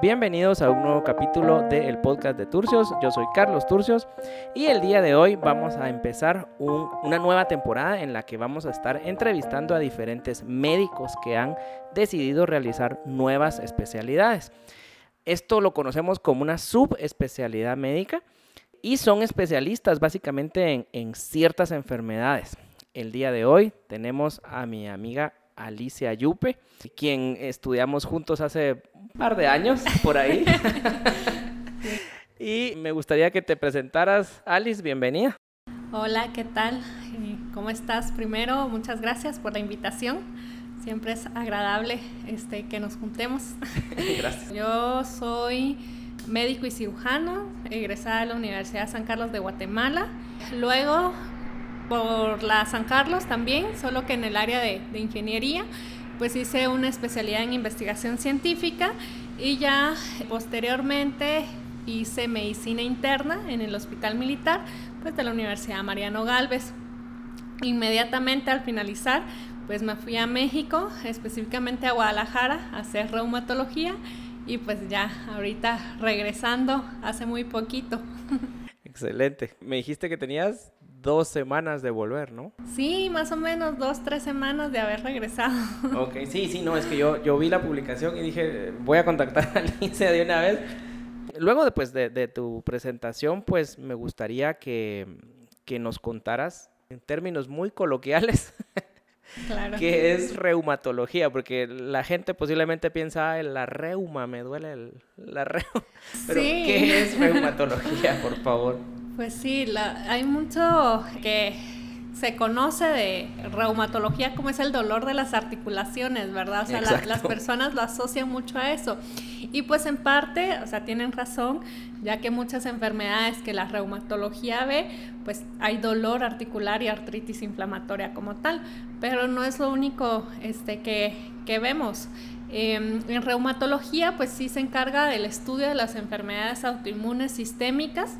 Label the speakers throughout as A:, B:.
A: Bienvenidos a un nuevo capítulo del podcast de Turcios. Yo soy Carlos Turcios y el día de hoy vamos a empezar una nueva temporada en la que vamos a estar entrevistando a diferentes médicos que han decidido realizar nuevas especialidades. Esto lo conocemos como una subespecialidad médica y son especialistas básicamente en, ciertas enfermedades. El día de hoy tenemos a mi amiga Alicia Yupe, quien estudiamos juntos hace un par de años por ahí. y me gustaría que te presentaras. Alice, bienvenida.
B: Hola, ¿qué tal? ¿Cómo estás? Primero, muchas gracias por la invitación. Siempre es agradable este, que nos juntemos.
A: Gracias.
B: Yo soy médico y cirujano, egresada de la Universidad de San Carlos de Guatemala. Luego por la San Carlos también, solo que en el área de, ingeniería, pues hice una especialidad en investigación científica y ya posteriormente hice medicina interna en el Hospital Militar, pues de la Universidad Mariano Galvez. Inmediatamente al finalizar, pues me fui a México, específicamente a Guadalajara, a hacer reumatología y pues ya ahorita regresando hace muy poquito.
A: Excelente. Me dijiste que tenías dos semanas de volver, ¿no?
B: Sí, más o menos dos, tres semanas de haber regresado.
A: Ok, sí, sí, no, es que yo, yo vi la publicación y dije, voy a contactar a Alicia de una vez. Luego después de, de, tu presentación, pues me gustaría que, que nos contaras en términos muy coloquiales Claro. que es reumatología, porque la gente posiblemente piensa, la reuma, me duele el, la reuma. Pero, ¿qué es reumatología, por favor?
B: Pues sí, hay mucho que se conoce de reumatología como es el dolor de las articulaciones, ¿verdad? O sea, las personas lo asocian mucho a eso. Y pues en parte, o sea, tienen razón, ya que muchas enfermedades que la reumatología ve, pues hay dolor articular y artritis inflamatoria como tal, pero no es lo único este, que, que vemos. Em, en reumatología, pues sí se encarga del estudio de las enfermedades autoinmunes sistémicas,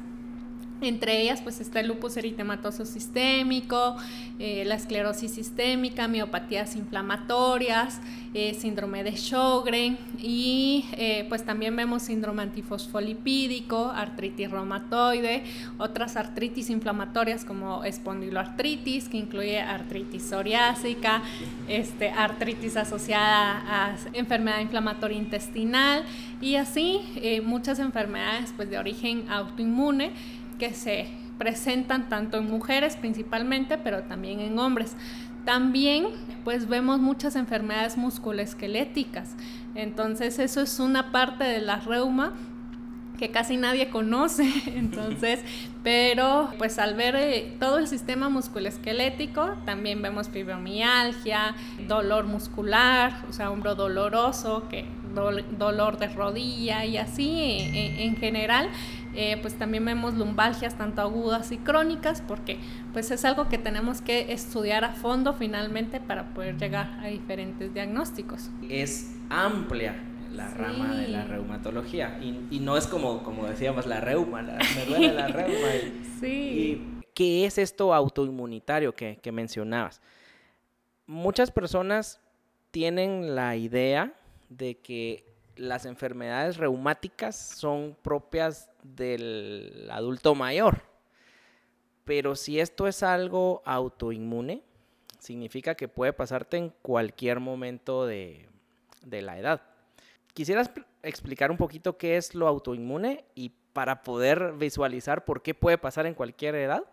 B: entre ellas pues está el lupus eritematoso sistémico, eh, la esclerosis sistémica, miopatías inflamatorias, eh, síndrome de Sjögren y eh, pues también vemos síndrome antifosfolipídico, artritis reumatoide, otras artritis inflamatorias como espondiloartritis que incluye artritis psoriásica, este, artritis asociada a enfermedad inflamatoria intestinal y así muchas enfermedades pues de origen autoinmune que se presentan tanto en mujeres principalmente, pero también en hombres. También pues vemos muchas enfermedades musculoesqueléticas. Entonces eso es una parte de la reuma que casi nadie conoce, entonces, pero pues al ver eh, todo el sistema musculoesquelético, también vemos fibromialgia, dolor muscular, o sea, hombro doloroso, que dolor de rodilla y así eh, en general. Eh, pues también vemos lumbalgias tanto agudas y crónicas porque pues es algo que tenemos que estudiar a fondo finalmente para poder llegar a diferentes diagnósticos.
A: Es amplia la rama de la reumatología y, no es como, como decíamos la reuma, me duele la reuma. sí. ¿Qué es esto autoinmunitario que, que mencionabas? Muchas personas tienen la idea de que las enfermedades reumáticas son propias del adulto mayor. Pero si esto es algo autoinmune, significa que puede pasarte en cualquier momento de, la edad. ¿Quisieras explicar un poquito qué es lo autoinmune y para poder visualizar por qué puede pasar en cualquier edad?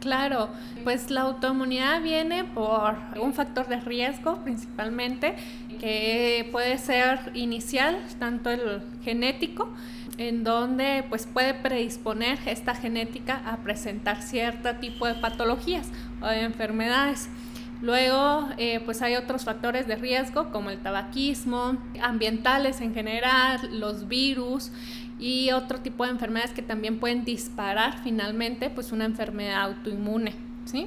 B: Claro, pues la autoinmunidad viene por un factor de riesgo principalmente, que puede ser inicial, tanto el genético, en donde pues puede predisponer esta genética a presentar cierto tipo de patologías o de enfermedades. Luego, eh, pues hay otros factores de riesgo como el tabaquismo, ambientales en general, los virus, y otro tipo de enfermedades que también pueden disparar finalmente pues una enfermedad autoinmune, ¿sí?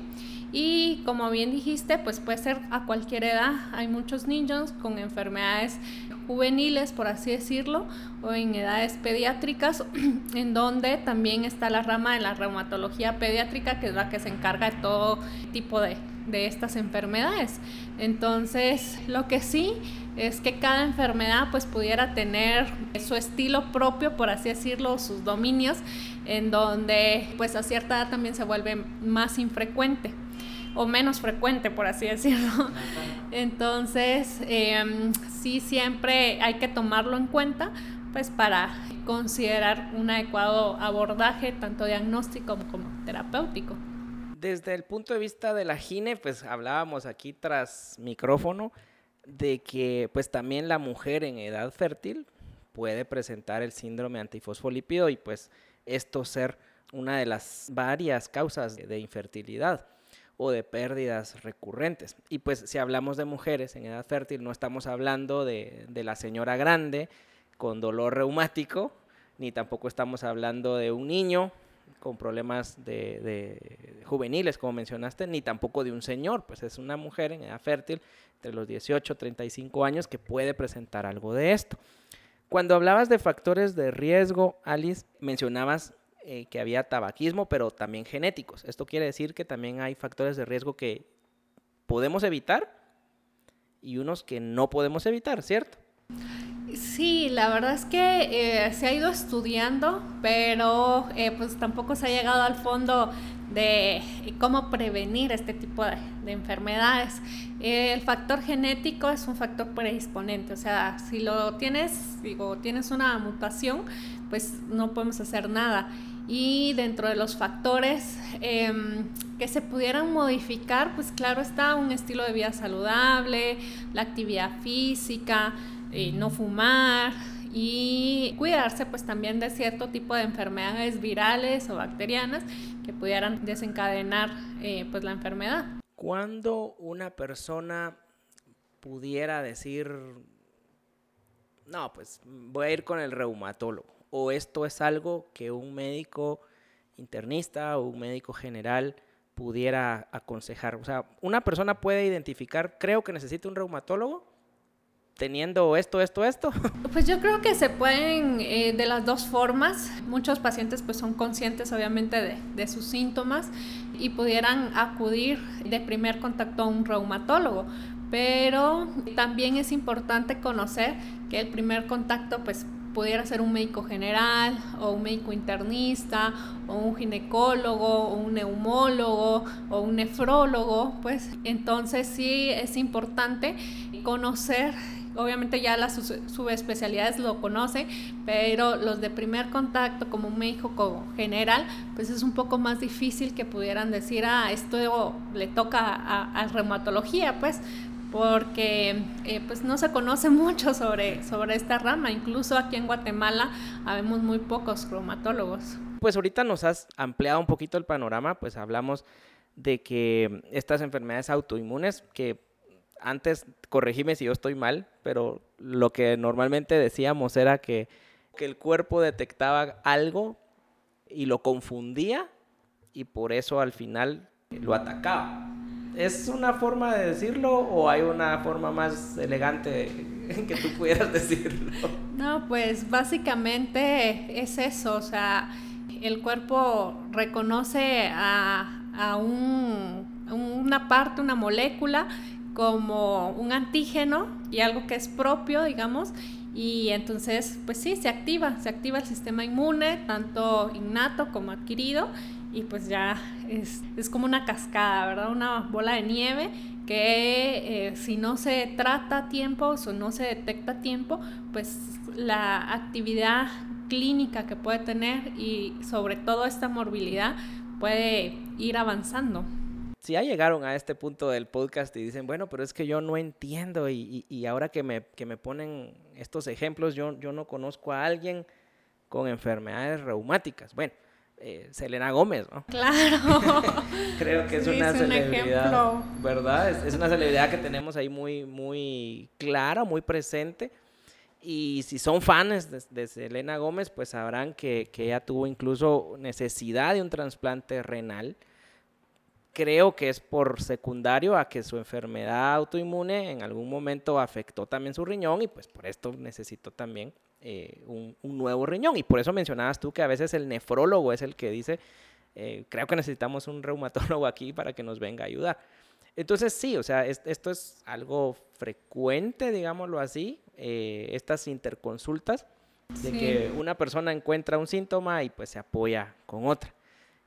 B: Y como bien dijiste, pues puede ser a cualquier edad. Hay muchos niños con enfermedades juveniles, por así decirlo, o en edades pediátricas, en donde también está la rama de la reumatología pediátrica, que es la que se encarga de todo tipo de, de estas enfermedades. Entonces, lo que sí es que cada enfermedad pues pudiera tener su estilo propio, por así decirlo, sus dominios, en donde pues a cierta edad también se vuelve más infrecuente o menos frecuente, por así decirlo. Entonces, em, sí siempre hay que tomarlo en cuenta, pues para considerar un adecuado abordaje, tanto diagnóstico como terapéutico.
A: Desde el punto de vista de la gine, pues hablábamos aquí tras micrófono de que pues también la mujer en edad fértil puede presentar el síndrome antifosfolípido y pues esto ser una de las varias causas de infertilidad o de pérdidas recurrentes. Y pues si hablamos de mujeres en edad fértil, no estamos hablando de, la señora grande con dolor reumático, ni tampoco estamos hablando de un niño con problemas de, juveniles, como mencionaste, ni tampoco de un señor, pues es una mujer en edad fértil entre los 18 y 35 años que puede presentar algo de esto. Cuando hablabas de factores de riesgo, Alice, mencionabas eh, que había tabaquismo, pero también genéticos. Esto quiere decir que también hay factores de riesgo que podemos evitar y unos que no podemos evitar, ¿cierto?
B: Sí, la verdad es que eh, se ha ido estudiando, pero eh, pues tampoco se ha llegado al fondo de cómo prevenir este tipo de, enfermedades. el factor genético es un factor predisponente, o sea, si lo tienes, digo, tienes una mutación, pues no podemos hacer nada. Y dentro de los factores em, que se pudieran modificar, pues claro está un estilo de vida saludable, la actividad física, eh, no fumar y cuidarse pues también de cierto tipo de enfermedades virales o bacterianas que pudieran desencadenar eh, pues la enfermedad.
A: Cuando una persona pudiera decir, no, pues voy a ir con el reumatólogo o esto es algo que un médico internista o un médico general pudiera aconsejar? O sea, una persona puede identificar, creo que necesita un reumatólogo teniendo esto, esto, esto?
B: Pues yo creo que se pueden eh, de las dos formas. Muchos pacientes pues son conscientes obviamente de, de, sus síntomas y pudieran acudir de primer contacto a un reumatólogo. Pero también es importante conocer que el primer contacto pues pudiera ser un médico general o un médico internista o un ginecólogo o un neumólogo o un nefrólogo, pues entonces sí es importante conocer obviamente ya las subespecialidades lo conocen, pero los de primer contacto como un médico general, pues es un poco más difícil que pudieran decir, ah, esto le toca a, a reumatología, pues porque eh, pues no se conoce mucho sobre, sobre esta rama. Incluso aquí en Guatemala habemos muy pocos reumatólogos.
A: Pues ahorita nos has ampliado un poquito el panorama, pues hablamos de que estas enfermedades autoinmunes, que antes, corregime si yo estoy mal, pero lo que normalmente decíamos era que, que el cuerpo detectaba algo y lo confundía y por eso al final lo atacaba. ¿Es una forma de decirlo o hay una forma más elegante en que tú pudieras decirlo?
B: No, pues básicamente es eso, o sea, el cuerpo reconoce a, a un, una parte, una molécula como un antígeno y algo que es propio, digamos, y entonces, pues sí, se activa, se activa el sistema inmune, tanto innato como adquirido, y pues ya es, es, como una cascada, ¿verdad? Una bola de nieve que eh, si no se trata a tiempo o no se detecta a tiempo, pues la actividad clínica que puede tener y sobre todo esta morbilidad puede ir avanzando.
A: Si ya llegaron a este punto del podcast y dicen, bueno, pero es que yo no entiendo y, y, y ahora que me, que me ponen estos ejemplos, yo, yo no conozco a alguien con enfermedades reumáticas. Bueno, eh, Selena Gómez, ¿no?
B: Claro.
A: Creo que es una celebridad, ¿verdad? Es, una celebridad que tenemos ahí muy, muy clara, muy presente. Y si son fans de, Selena Gómez, pues sabrán que, que, ella tuvo incluso necesidad de un trasplante renal. Creo que es por secundario a que su enfermedad autoinmune en algún momento afectó también su riñón y pues por esto necesitó también eh, un, nuevo riñón. Y por eso mencionabas tú que a veces el nefrólogo es el que dice, eh, creo que necesitamos un reumatólogo aquí para que nos venga a ayudar. Entonces sí, o sea, esto es algo frecuente, digámoslo así, eh, estas interconsultas, de que una persona encuentra un síntoma y pues se apoya con otra.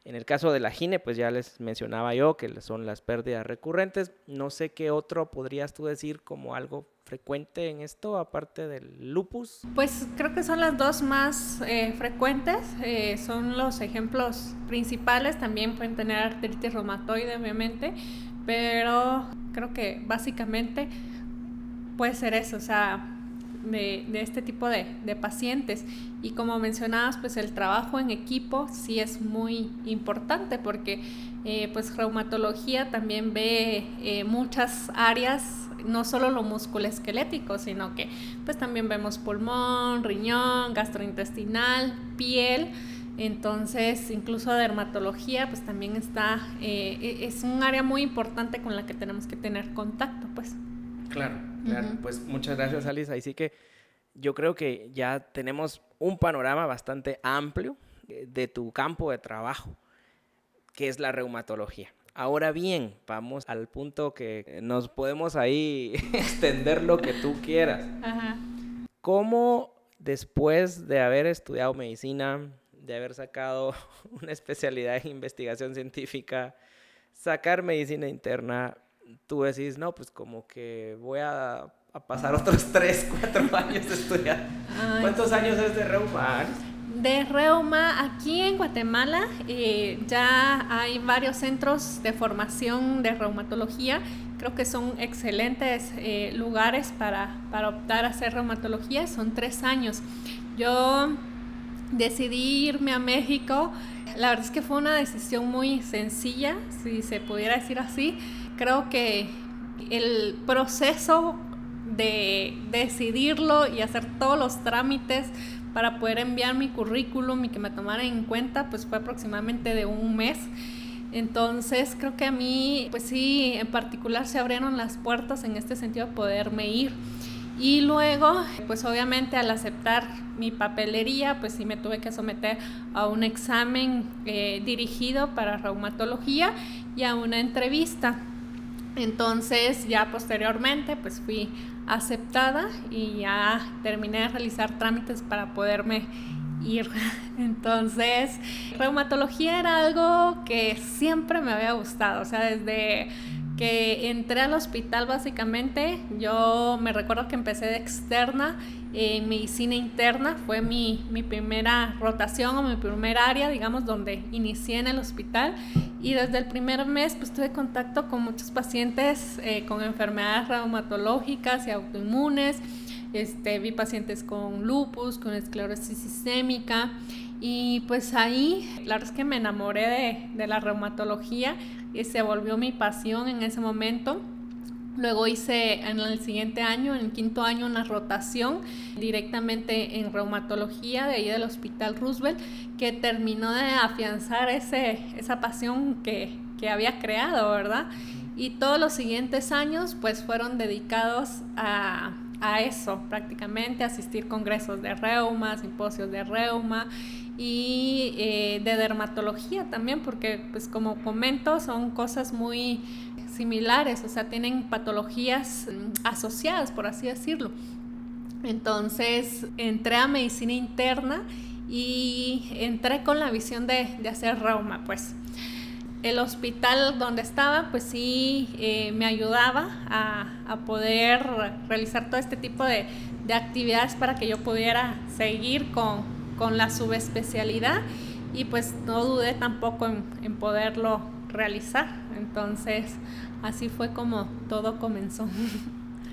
A: En el caso de la gine, pues ya les mencionaba yo que son las pérdidas recurrentes. No sé qué otro podrías tú decir como algo frecuente en esto, aparte del lupus.
B: Pues creo que son las dos más eh, frecuentes, eh, son los ejemplos principales. También pueden tener artritis reumatoide, obviamente, pero creo que básicamente puede ser eso, o sea, de, este tipo de, pacientes. Y como mencionabas, pues el trabajo en equipo sí es muy importante porque eh, pues reumatología también ve eh, muchas áreas, no solo lo musculoesquelético, sino que pues también vemos pulmón, riñón, gastrointestinal, piel. Entonces, incluso dermatología, pues también está, eh, e, es un área muy importante con la que tenemos que tener contacto, pues.
A: Claro, claro. Pues muchas gracias, Alice. Así que yo creo que ya tenemos un panorama bastante amplio de tu campo de trabajo, que es la reumatología. Ahora bien, vamos al punto que nos podemos ahí extender lo que tú quieras. Ajá. ¿Cómo después de haber estudiado medicina, de haber sacado una especialidad en investigación científica, sacar medicina interna, tú decís, no, pues como que voy a, pasar otros 3, 4 años de estudiar. ¿Cuántos años es de reuma?
B: De reuma, aquí en Guatemala eh, ya hay varios centros de formación de reumatología. Creo que son excelentes eh, lugares para, para optar a hacer reumatología. Son tres años. Yo decidí irme a México. La verdad es que fue una decisión muy sencilla, si se pudiera decir así creo que el proceso de decidirlo y hacer todos los trámites para poder enviar mi currículum y que me tomaran en cuenta, pues fue aproximadamente de un mes. Entonces creo que a mí, pues sí, en particular se abrieron las puertas en este sentido de poderme ir. Y luego, pues obviamente al aceptar mi papelería, pues sí me tuve que someter a un examen eh, dirigido para reumatología y a una entrevista. Entonces ya posteriormente pues fui aceptada y ya terminé de realizar trámites para poderme ir. Entonces, reumatología era algo que siempre me había gustado, o sea, desde que entré al hospital básicamente, yo me recuerdo que empecé de externa en medicina interna, fue mi, mi primera rotación o mi primer área, digamos, donde inicié en el hospital. Y desde el primer mes pues tuve contacto con muchos pacientes eh, con enfermedades reumatológicas y autoinmunes, este, vi pacientes con lupus, con esclerosis sistémica. Y pues ahí la verdad es que me enamoré de, de la reumatología y se volvió mi pasión en ese momento. Luego hice en el siguiente año, en el quinto año, una rotación directamente en reumatología de ahí del Hospital Roosevelt, que terminó de afianzar ese, esa pasión que, que había creado, ¿verdad? Y todos los siguientes años pues fueron dedicados a, a eso, prácticamente, asistir congresos de reuma, simposios de reuma y eh, de dermatología también, porque pues como comento son cosas muy similares, o sea, tienen patologías asociadas, por así decirlo. Entonces entré a medicina interna y entré con la visión de, de hacer reuma, pues. El hospital donde estaba, pues sí, eh, me ayudaba a, a, poder realizar todo este tipo de, de, actividades para que yo pudiera seguir con, con la subespecialidad y pues no dudé tampoco en, en poderlo realizar. Entonces, así fue como todo comenzó.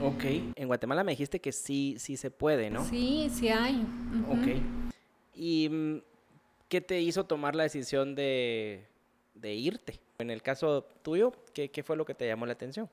A: Ok, en Guatemala me dijiste que sí, sí se puede, ¿no?
B: Sí, sí hay.
A: Ok. ¿Y mm, qué te hizo tomar la decisión de, de irte? En el caso tuyo, ¿qué, ¿qué, fue lo que te llamó la atención?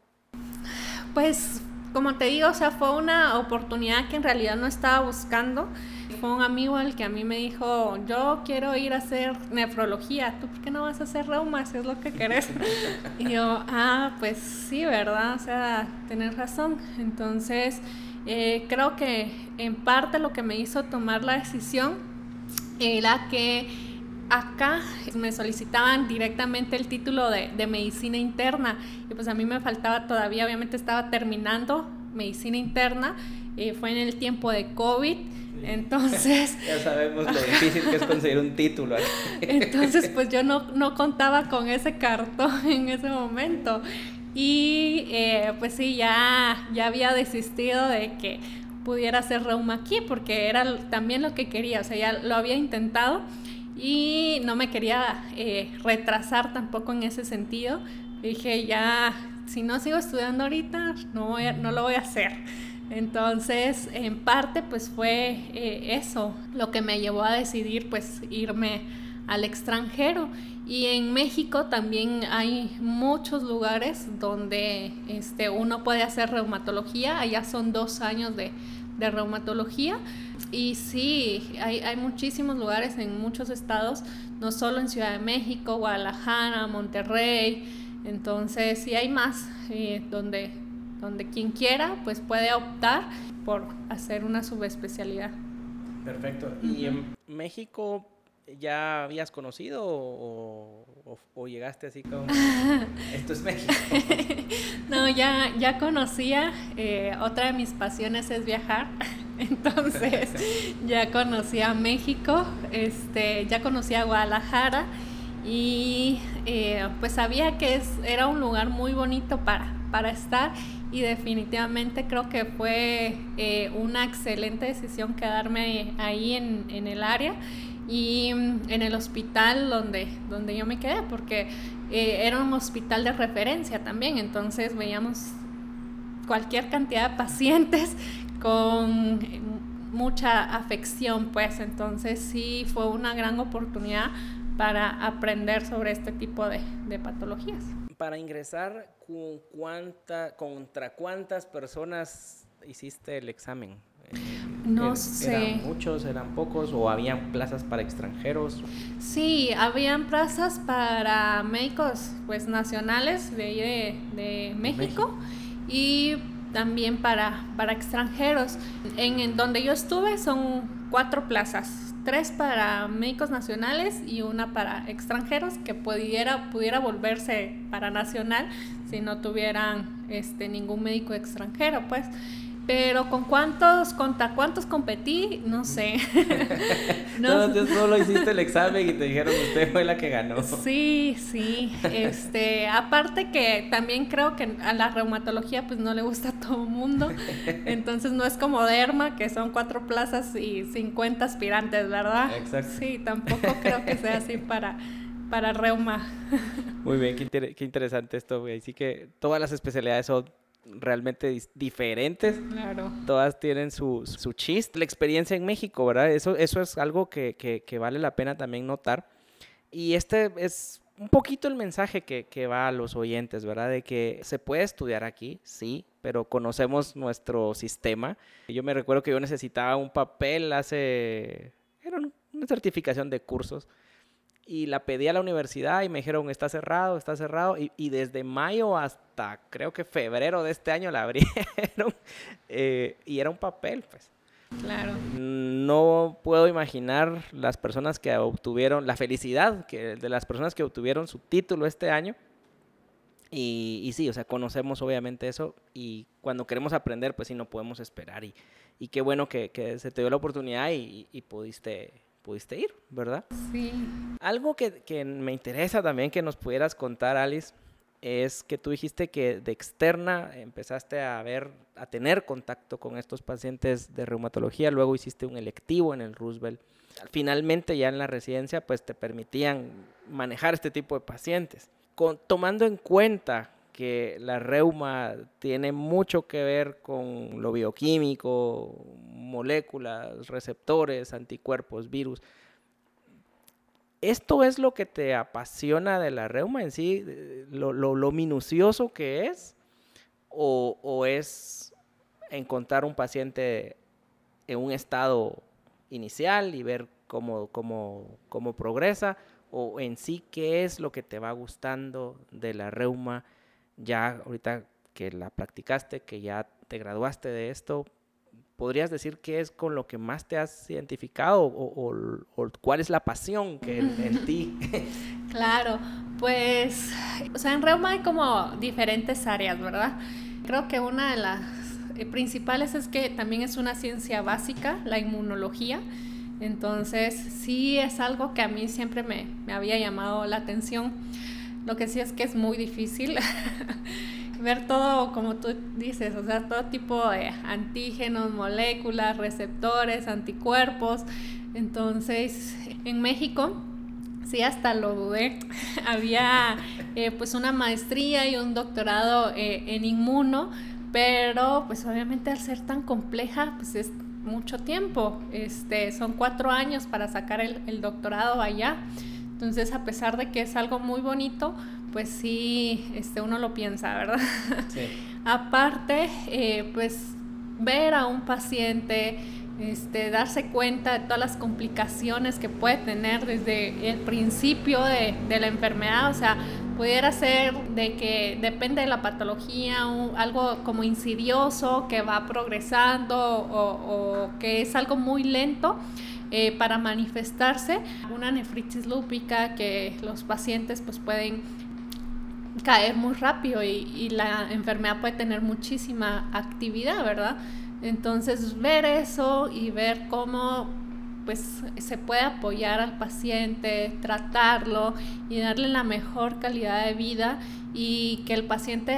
B: Pues, como te digo, o sea, fue una oportunidad que en realidad no estaba buscando fue un amigo el que a mí me dijo, yo quiero ir a hacer nefrología, ¿tú por qué no vas a hacer reuma si es lo que querés? y yo, ah, pues sí, ¿verdad? O sea, tenés razón. Entonces, eh, creo que en parte lo que me hizo tomar la decisión era que acá me solicitaban directamente el título de, de, medicina interna y pues a mí me faltaba todavía, obviamente estaba terminando medicina interna, y fue en el tiempo de COVID. Entonces...
A: ya sabemos lo difícil que es conseguir un título.
B: entonces, pues yo no, no, contaba con ese cartón en ese momento. Y eh, pues sí, ya, ya había desistido de que pudiera hacer reuma aquí, porque era también lo que quería, o sea, ya lo había intentado y no me quería eh, retrasar tampoco en ese sentido. Dije, ya, si no sigo estudiando ahorita, no, no lo voy a hacer. Entonces, en parte, pues fue eh, eso lo que me llevó a decidir, pues, irme al extranjero. Y en México también hay muchos lugares donde este, uno puede hacer reumatología. Allá son dos años de, de reumatología. Y sí, hay, hay, muchísimos lugares en muchos estados, no solo en Ciudad de México, Guadalajara, Monterrey. Entonces, sí hay más eh, donde, donde quien quiera pues puede optar por hacer una subespecialidad.
A: Perfecto. ¿Y en México ya habías conocido o, llegaste así como esto es México?
B: no, ya, ya conocía. Eh, otra de mis pasiones es viajar. Entonces ya conocía México, este, ya conocía Guadalajara y eh, pues sabía que es, era un lugar muy bonito para, para estar y definitivamente creo que fue eh, una excelente decisión quedarme ahí en, en el área y mm, en el hospital donde, donde yo me quedé, porque eh, era un hospital de referencia también, entonces veíamos cualquier cantidad de pacientes con mucha afección, pues entonces sí fue una gran oportunidad para aprender sobre este tipo de, de patologías.
A: Para ingresar, ¿con cuánta, ¿contra cuántas personas hiciste el examen?
B: No sé.
A: ¿Eran muchos, eran pocos o habían plazas para extranjeros?
B: Sí, habían plazas para médicos pues nacionales de, de, México, y también para, para extranjeros. En, en, donde yo estuve son cuatro plazas, tres para médicos nacionales y una para extranjeros que pudiera, pudiera volverse para nacional si no tuvieran este, ningún médico extranjero, pues. Pero con cuántos, contra cuántos competí, no sé.
A: no, no solo hiciste el examen y te dijeron usted fue la que ganó.
B: Sí, sí. Este, aparte que también creo que a la reumatología pues no le gusta a todo el mundo. Entonces no es como derma, que son cuatro plazas y 50 aspirantes, ¿verdad?
A: Exacto.
B: Sí, tampoco creo que sea así para para reuma.
A: Muy bien, qué, qué interesante esto, güey. Así que todas las especialidades son realmente diferentes.
B: Claro.
A: Todas tienen su, su chiste. La experiencia en México, ¿verdad? Eso, eso es algo que, que, que, vale la pena también notar. Y este es un poquito el mensaje que, que, va a los oyentes, ¿verdad? De que se puede estudiar aquí, sí, pero conocemos nuestro sistema. Yo me recuerdo que yo necesitaba un papel hace... Era una certificación de cursos y la pedí a la universidad y me dijeron, está cerrado, está cerrado. Y, y desde mayo hasta creo que febrero de este año la abrieron. eh, y era un papel, pues.
B: Claro.
A: No puedo imaginar las personas que obtuvieron, la felicidad que, de las personas que obtuvieron su título este año. Y, y, sí, o sea, conocemos obviamente eso y cuando queremos aprender, pues sí, no podemos esperar. Y, y qué bueno que, que se te dio la oportunidad y, y pudiste pudiste ir, ¿verdad?
B: Sí.
A: Algo que, que, me interesa también que nos pudieras contar, Alice, es que tú dijiste que de externa empezaste a ver, a tener contacto con estos pacientes de reumatología, luego hiciste un electivo en el Roosevelt. Finalmente ya en la residencia pues te permitían manejar este tipo de pacientes. Con, tomando en cuenta que la reuma tiene mucho que ver con lo bioquímico, moléculas, receptores, anticuerpos, virus. ¿Esto es lo que te apasiona de la reuma en sí? ¿Lo, lo, minucioso que es? O, ¿O, es encontrar un paciente en un estado inicial y ver cómo, cómo, cómo progresa? ¿O en sí qué es lo que te va gustando de la reuma? Ya ahorita que la practicaste, que ya te graduaste de esto, ¿podrías decir qué es con lo que más te has identificado o, cuál es la pasión que en, ti?
B: claro, pues, o sea, en Reuma hay como diferentes áreas, ¿verdad? Creo que una de las principales es que también es una ciencia básica, la inmunología. Entonces, sí es algo que a mí siempre me, me había llamado la atención. Lo que sí es que es muy difícil. ver todo, como tú dices, o sea, todo tipo de antígenos, moléculas, receptores, anticuerpos. Entonces, en México, sí, hasta lo dudé, había eh, pues una maestría y un doctorado eh, en inmuno, pero pues obviamente al ser tan compleja, pues es mucho tiempo. Este, son cuatro años para sacar el, el doctorado allá. Entonces, a pesar de que es algo muy bonito, pues sí, este, uno lo piensa, ¿verdad? Sí. Aparte, eh, pues ver a un paciente, este, darse cuenta de todas las complicaciones que puede tener desde el principio de, la enfermedad, o sea, pudiera ser de que depende de la patología, algo como insidioso que va progresando o, que es algo muy lento. Eh, para manifestarse una nefritis lúpica que los pacientes pues pueden caer muy rápido y, la enfermedad puede tener muchísima actividad, ¿verdad? Entonces ver eso y ver cómo pues se puede apoyar al paciente, tratarlo y darle la mejor calidad de vida y que el paciente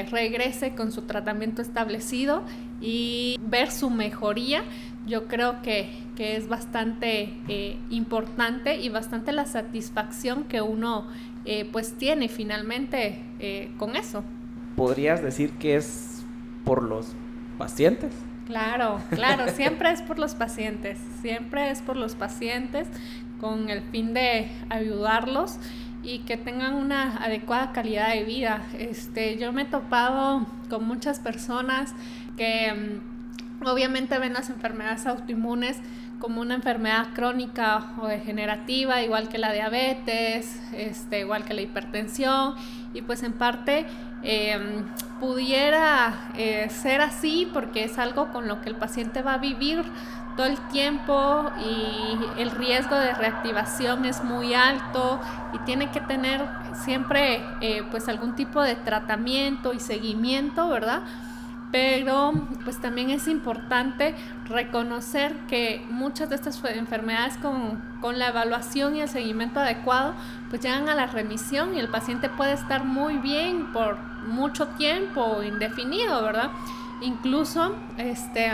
B: eh, regrese con su tratamiento establecido y ver su mejoría, yo creo que, es bastante eh, importante y bastante la satisfacción que uno eh, pues tiene finalmente eh, con eso.
A: ¿Podrías decir que es por los pacientes?
B: Claro, claro, siempre es por los pacientes, siempre es por los pacientes con el fin de ayudarlos y que tengan una adecuada calidad de vida. Este, yo me he topado con muchas personas que mm, obviamente ven las enfermedades autoinmunes como una enfermedad crónica o degenerativa, igual que la diabetes, este, igual que la hipertensión, y pues en parte em, pudiera eh, ser así porque es algo con lo que el paciente va a vivir todo el tiempo y el riesgo de reactivación es muy alto y tiene que tener siempre eh, pues algún tipo de tratamiento y seguimiento, ¿verdad? Pero pues también es importante reconocer que muchas de estas enfermedades con, con, la evaluación y el seguimiento adecuado pues llegan a la remisión y el paciente puede estar muy bien por mucho tiempo indefinido, ¿verdad? Incluso este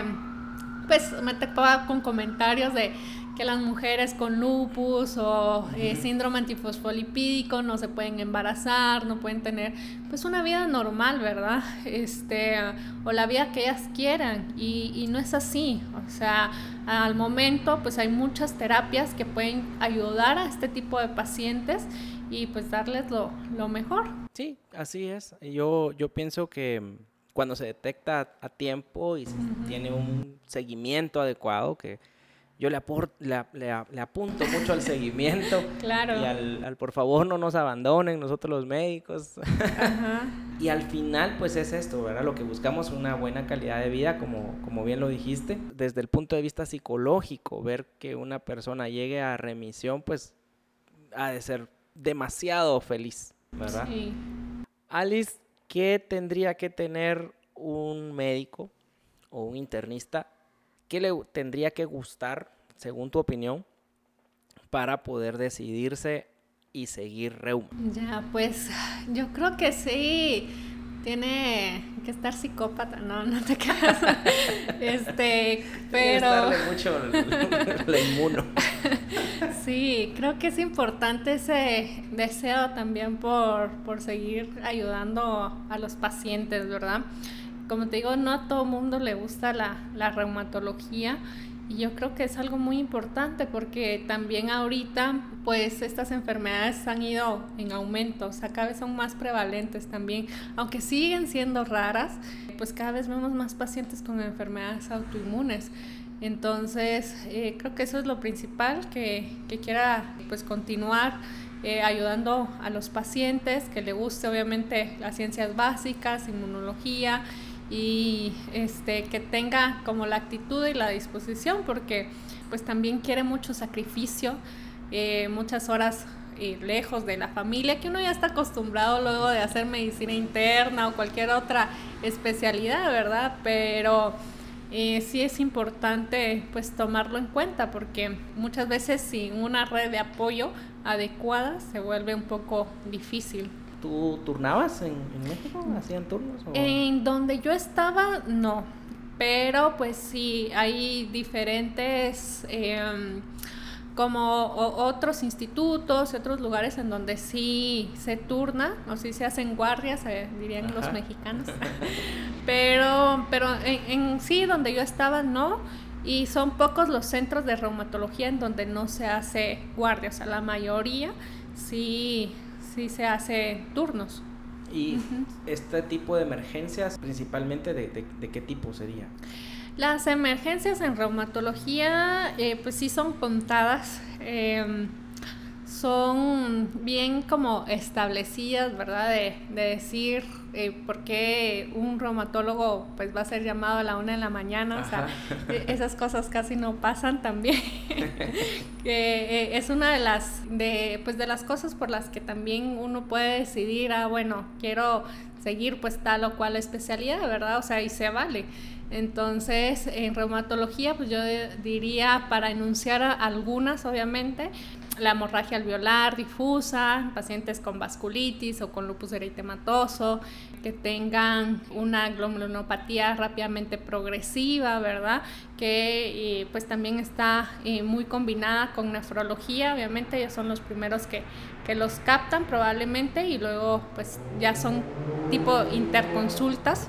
B: pues me tocaba con comentarios de que las mujeres con lupus o eh, síndrome antifosfolipídico no se pueden embarazar, no pueden tener pues una vida normal, ¿verdad? Este, o la vida que ellas quieran y, y no es así, o sea, al momento pues hay muchas terapias que pueden ayudar a este tipo de pacientes y pues darles lo, lo mejor.
A: Sí, así es. Yo, yo pienso que cuando se detecta a tiempo y tiene un seguimiento adecuado, que yo le, le, apunto mucho al seguimiento claro. y al, por favor no nos abandonen nosotros los médicos. y al final pues es esto, ¿verdad? Lo que buscamos una buena calidad de vida, como, como bien lo dijiste, desde el punto de vista psicológico, ver que una persona llegue a remisión pues ha de ser demasiado feliz, ¿verdad? Sí. Alice, ¿qué tendría que tener un médico o un internista ¿Qué le tendría que gustar, según tu opinión, para poder decidirse y seguir Reuma?
B: Ya, pues yo creo que sí. Tiene que estar psicópata, no, no te quedas. este, pero. mucho
A: la inmuno.
B: sí, creo que es importante ese deseo también por, por seguir ayudando a los pacientes, ¿verdad? Como te digo, no a todo mundo le gusta la, reumatología y yo creo que es algo muy importante porque también ahorita pues estas enfermedades han ido en aumento, o sea, cada vez son más prevalentes también, aunque siguen siendo raras, pues cada vez vemos más pacientes con enfermedades autoinmunes. Entonces, eh, creo que eso es lo principal, que, quiera pues continuar eh, ayudando a los pacientes, que le guste obviamente las ciencias básicas, inmunología, y este que tenga como la actitud y la disposición porque pues también quiere mucho sacrificio, eh, muchas horas eh, lejos de la familia, que uno ya está acostumbrado luego de hacer medicina interna o cualquier otra especialidad, ¿verdad? Pero eh, sí es importante pues tomarlo en cuenta porque muchas veces sin una red de apoyo adecuada se vuelve un poco difícil.
A: ¿Tú turnabas en, México? ¿Hacían turnos?
B: En donde yo estaba, no. Pero pues sí, hay diferentes, em, como otros institutos otros lugares en donde sí se turna, o sí se hacen guardias, eh, dirían los mexicanos. pero pero en sí, donde yo estaba, no. Y son pocos los centros de reumatología en donde no se hace guardia, o sea, la mayoría sí sí se hace turnos.
A: ¿Y este tipo de emergencias, principalmente de, qué tipo sería?
B: Las emergencias en reumatología, eh, pues sí son contadas. Em, son bien como establecidas, ¿verdad? De, decir eh, por qué un reumatólogo pues va a ser llamado a la una de la mañana, o sea, e, esas cosas casi no pasan también. eh, es una de las, de, pues de las cosas por las que también uno puede decidir, ah, bueno, quiero seguir pues tal o cual especialidad, ¿verdad? O sea, y se vale. Entonces, en reumatología, pues yo diría para enunciar algunas, obviamente, la hemorragia alveolar difusa, pacientes con vasculitis o con lupus eritematoso, que tengan una glomulonopatía rápidamente progresiva, ¿verdad? Que eh, pues también está eh, muy combinada con nefrología, obviamente ellos son los primeros que, que los captan probablemente y luego pues ya son tipo interconsultas.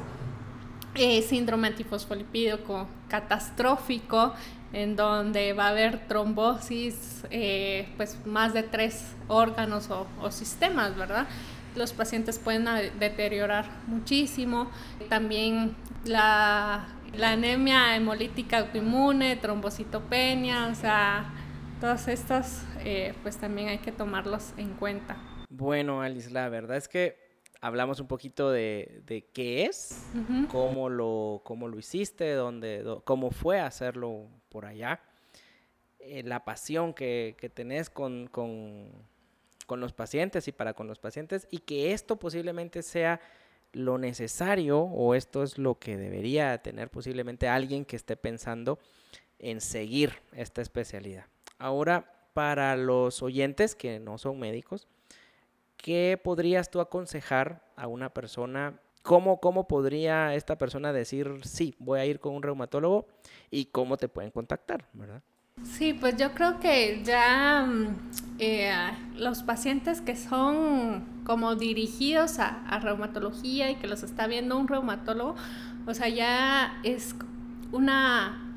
B: Eh, síndrome antifosfolipídico catastrófico, en donde va a haber trombosis, eh, pues más de tres órganos o, sistemas, ¿verdad? Los pacientes pueden deteriorar muchísimo. También la, anemia hemolítica autoinmune, trombocitopenia, o sea, todos estos, eh, pues también hay que tomarlos en cuenta.
A: Bueno, Alice, la verdad es que hablamos un poquito de, qué es, cómo, lo, cómo lo hiciste, dónde, cómo fue hacerlo por allá, eh, la pasión que, tenés con, los pacientes y para con los pacientes, y que esto posiblemente sea lo necesario o esto es lo que debería tener posiblemente alguien que esté pensando en seguir esta especialidad. Ahora, para los oyentes que no son médicos, ¿qué podrías tú aconsejar a una persona? ¿Cómo, ¿Cómo podría esta persona decir, sí, voy a ir con un reumatólogo y cómo te pueden contactar, verdad?
B: Sí, pues yo creo que ya mm, eh, los pacientes que son como dirigidos a, a, reumatología y que los está viendo un reumatólogo, o sea, ya es una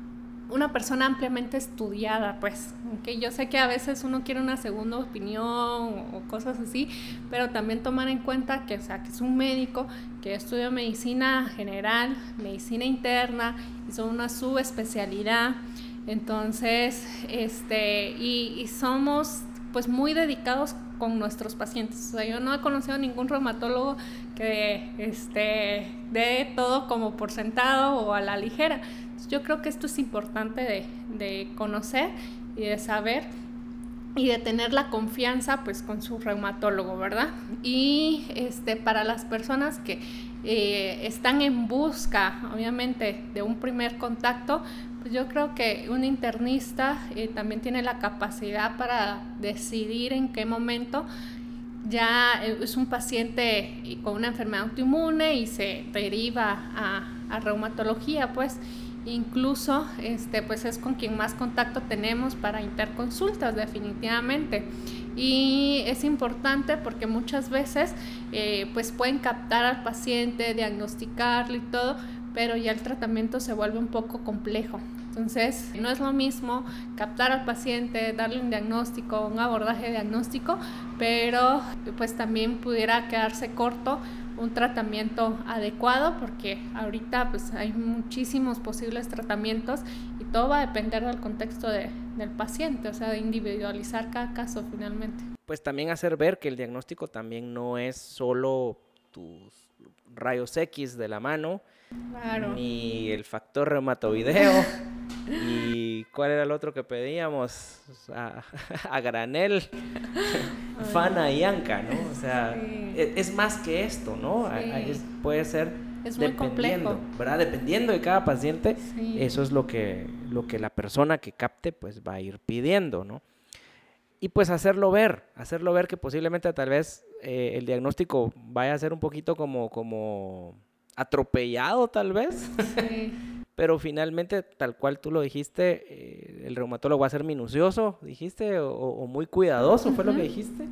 B: una persona ampliamente estudiada, pues, que yo sé que a veces uno quiere una segunda opinión o, cosas así, pero también tomar en cuenta que, o sea, que es un médico que estudia medicina general, medicina interna, hizo una subespecialidad, entonces, este, y, y somos pues muy dedicados con nuestros pacientes. O sea, yo no he conocido ningún reumatólogo que este, dé todo como por sentado o a la ligera. Yo creo que esto es importante de, conocer y de saber y de tener la confianza pues con su reumatólogo, ¿verdad? Y este, para las personas que eh, están en busca, obviamente, de un primer contacto, pues yo creo que un internista eh, también tiene la capacidad para decidir en qué momento ya es un paciente con una enfermedad autoinmune y se deriva a, a reumatología, pues Incluso este, pues es con quien más contacto tenemos para interconsultas definitivamente. Y es importante porque muchas veces eh, pues pueden captar al paciente, diagnosticarlo y todo, pero ya el tratamiento se vuelve un poco complejo. Entonces, no es lo mismo captar al paciente, darle un diagnóstico, un abordaje diagnóstico, pero pues también pudiera quedarse corto un tratamiento adecuado porque ahorita pues hay muchísimos posibles tratamientos y todo va a depender del contexto de, del paciente, o sea, de individualizar cada caso finalmente.
A: Pues también hacer ver que el diagnóstico también no es solo tus rayos X de la mano, ni el factor reumatoideo. ¿Y cuál era el otro que pedíamos? A, granel, fana y anca, ¿no? O sea, e, es, más que esto, ¿no? puede ser es muy dependiendo, complejo. ¿verdad? Dependiendo de cada paciente, eso es lo que, lo que la persona que capte pues va a ir pidiendo, ¿no? Y pues hacerlo ver, hacerlo ver que posiblemente tal vez eh, el diagnóstico vaya a ser un poquito como, como atropellado tal vez. Pero finalmente, tal cual tú lo dijiste, eh, el reumatólogo va a ser minucioso, dijiste, o, muy cuidadoso, fue lo que dijiste,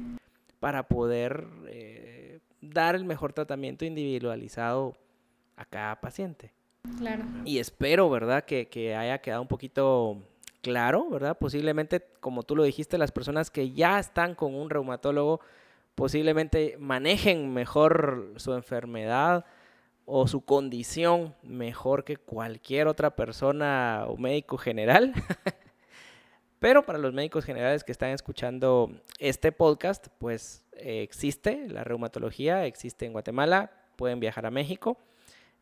A: para poder eh, dar el mejor tratamiento individualizado a cada paciente.
B: Claro.
A: Y espero, ¿verdad?, que, que haya quedado un poquito claro, ¿verdad? Posiblemente, como tú lo dijiste, las personas que ya están con un reumatólogo posiblemente manejen mejor su enfermedad o su condición mejor que cualquier otra persona o médico general. Pero para los médicos generales que están escuchando este podcast, pues eh, existe la reumatología, existe en Guatemala, pueden viajar a México.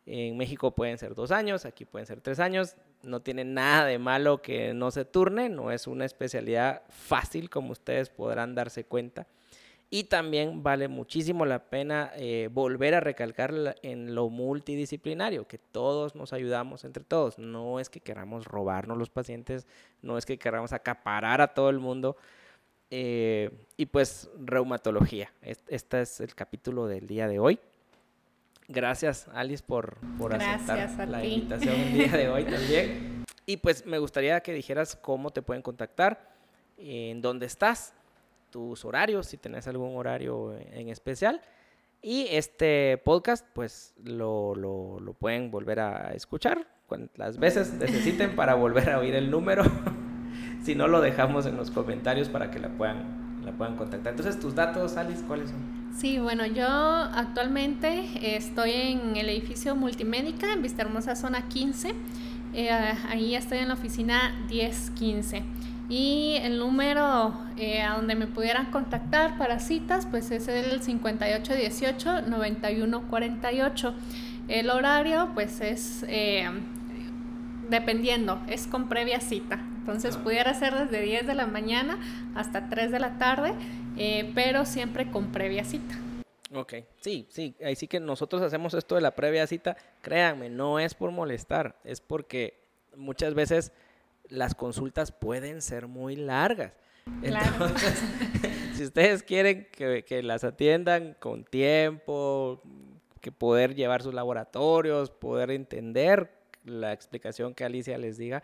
A: En México pueden ser dos años, aquí pueden ser tres años. No tiene nada de malo que no se turne, no es una especialidad fácil como ustedes podrán darse cuenta. Y también vale muchísimo la pena eh, volver a recalcar en lo multidisciplinario, que todos nos ayudamos entre todos. No es que queramos robarnos los pacientes, no es que queramos acaparar a todo el mundo. Eh, y pues reumatología. Este es el capítulo del día de hoy. Gracias, Alice, por, por aceptar la invitación el día de hoy también. Y pues me gustaría que dijeras cómo te pueden contactar, en dónde estás tus horarios, si tenés algún horario en especial. Y este podcast, pues lo, lo, pueden volver a escuchar cuantas veces necesiten para volver a oír el número. si no, lo dejamos en los comentarios para que la puedan, la puedan contactar. Entonces, tus datos, Alice, ¿cuáles son?
B: Sí, bueno, yo actualmente estoy en el edificio Multimédica en Vista Hermosa, zona 15. Eh, ahí estoy en la oficina 1015. Y el número eh, a donde me pudieran contactar para citas, pues es el 5818-9148. El horario, pues es eh, dependiendo, es con previa cita. Entonces ah. pudiera ser desde 10 de la mañana hasta 3 de la tarde, eh, pero siempre con previa cita.
A: Ok, sí, sí, ahí sí que nosotros hacemos esto de la previa cita, créanme, no es por molestar, es porque muchas veces las consultas pueden ser muy largas. Entonces, si ustedes quieren que, las atiendan con tiempo, que poder llevar sus laboratorios, poder entender la explicación que Alicia les diga,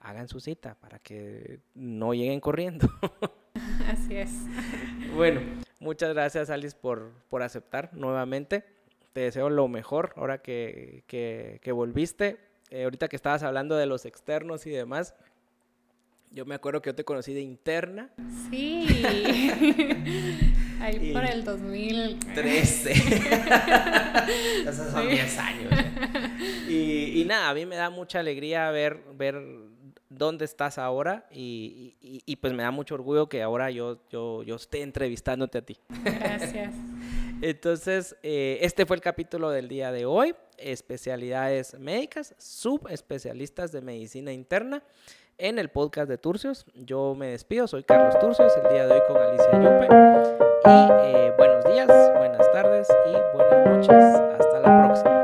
A: hagan su cita para que no lleguen corriendo.
B: Así es.
A: Bueno, muchas gracias Alice por, por aceptar nuevamente. Te deseo lo mejor ahora que, que volviste. Eh, ahorita que estabas hablando de los externos y demás, yo me acuerdo que yo te conocí de interna.
B: Sí. Ahí por el 2013.
A: Esos son 10 años. Y, y, nada, a mí me da mucha alegría ver, ver dónde estás ahora y, y, pues me da mucho orgullo que ahora yo, yo, yo esté entrevistándote a ti.
B: Gracias.
A: Entonces, eh, este fue el capítulo del día de hoy especialidades médicas, subespecialistas de medicina interna en el podcast de Turcios. Yo me despido, soy Carlos Turcios, el día de hoy con Alicia Yupe. Y eh, buenos días, buenas tardes y buenas noches. Hasta la próxima.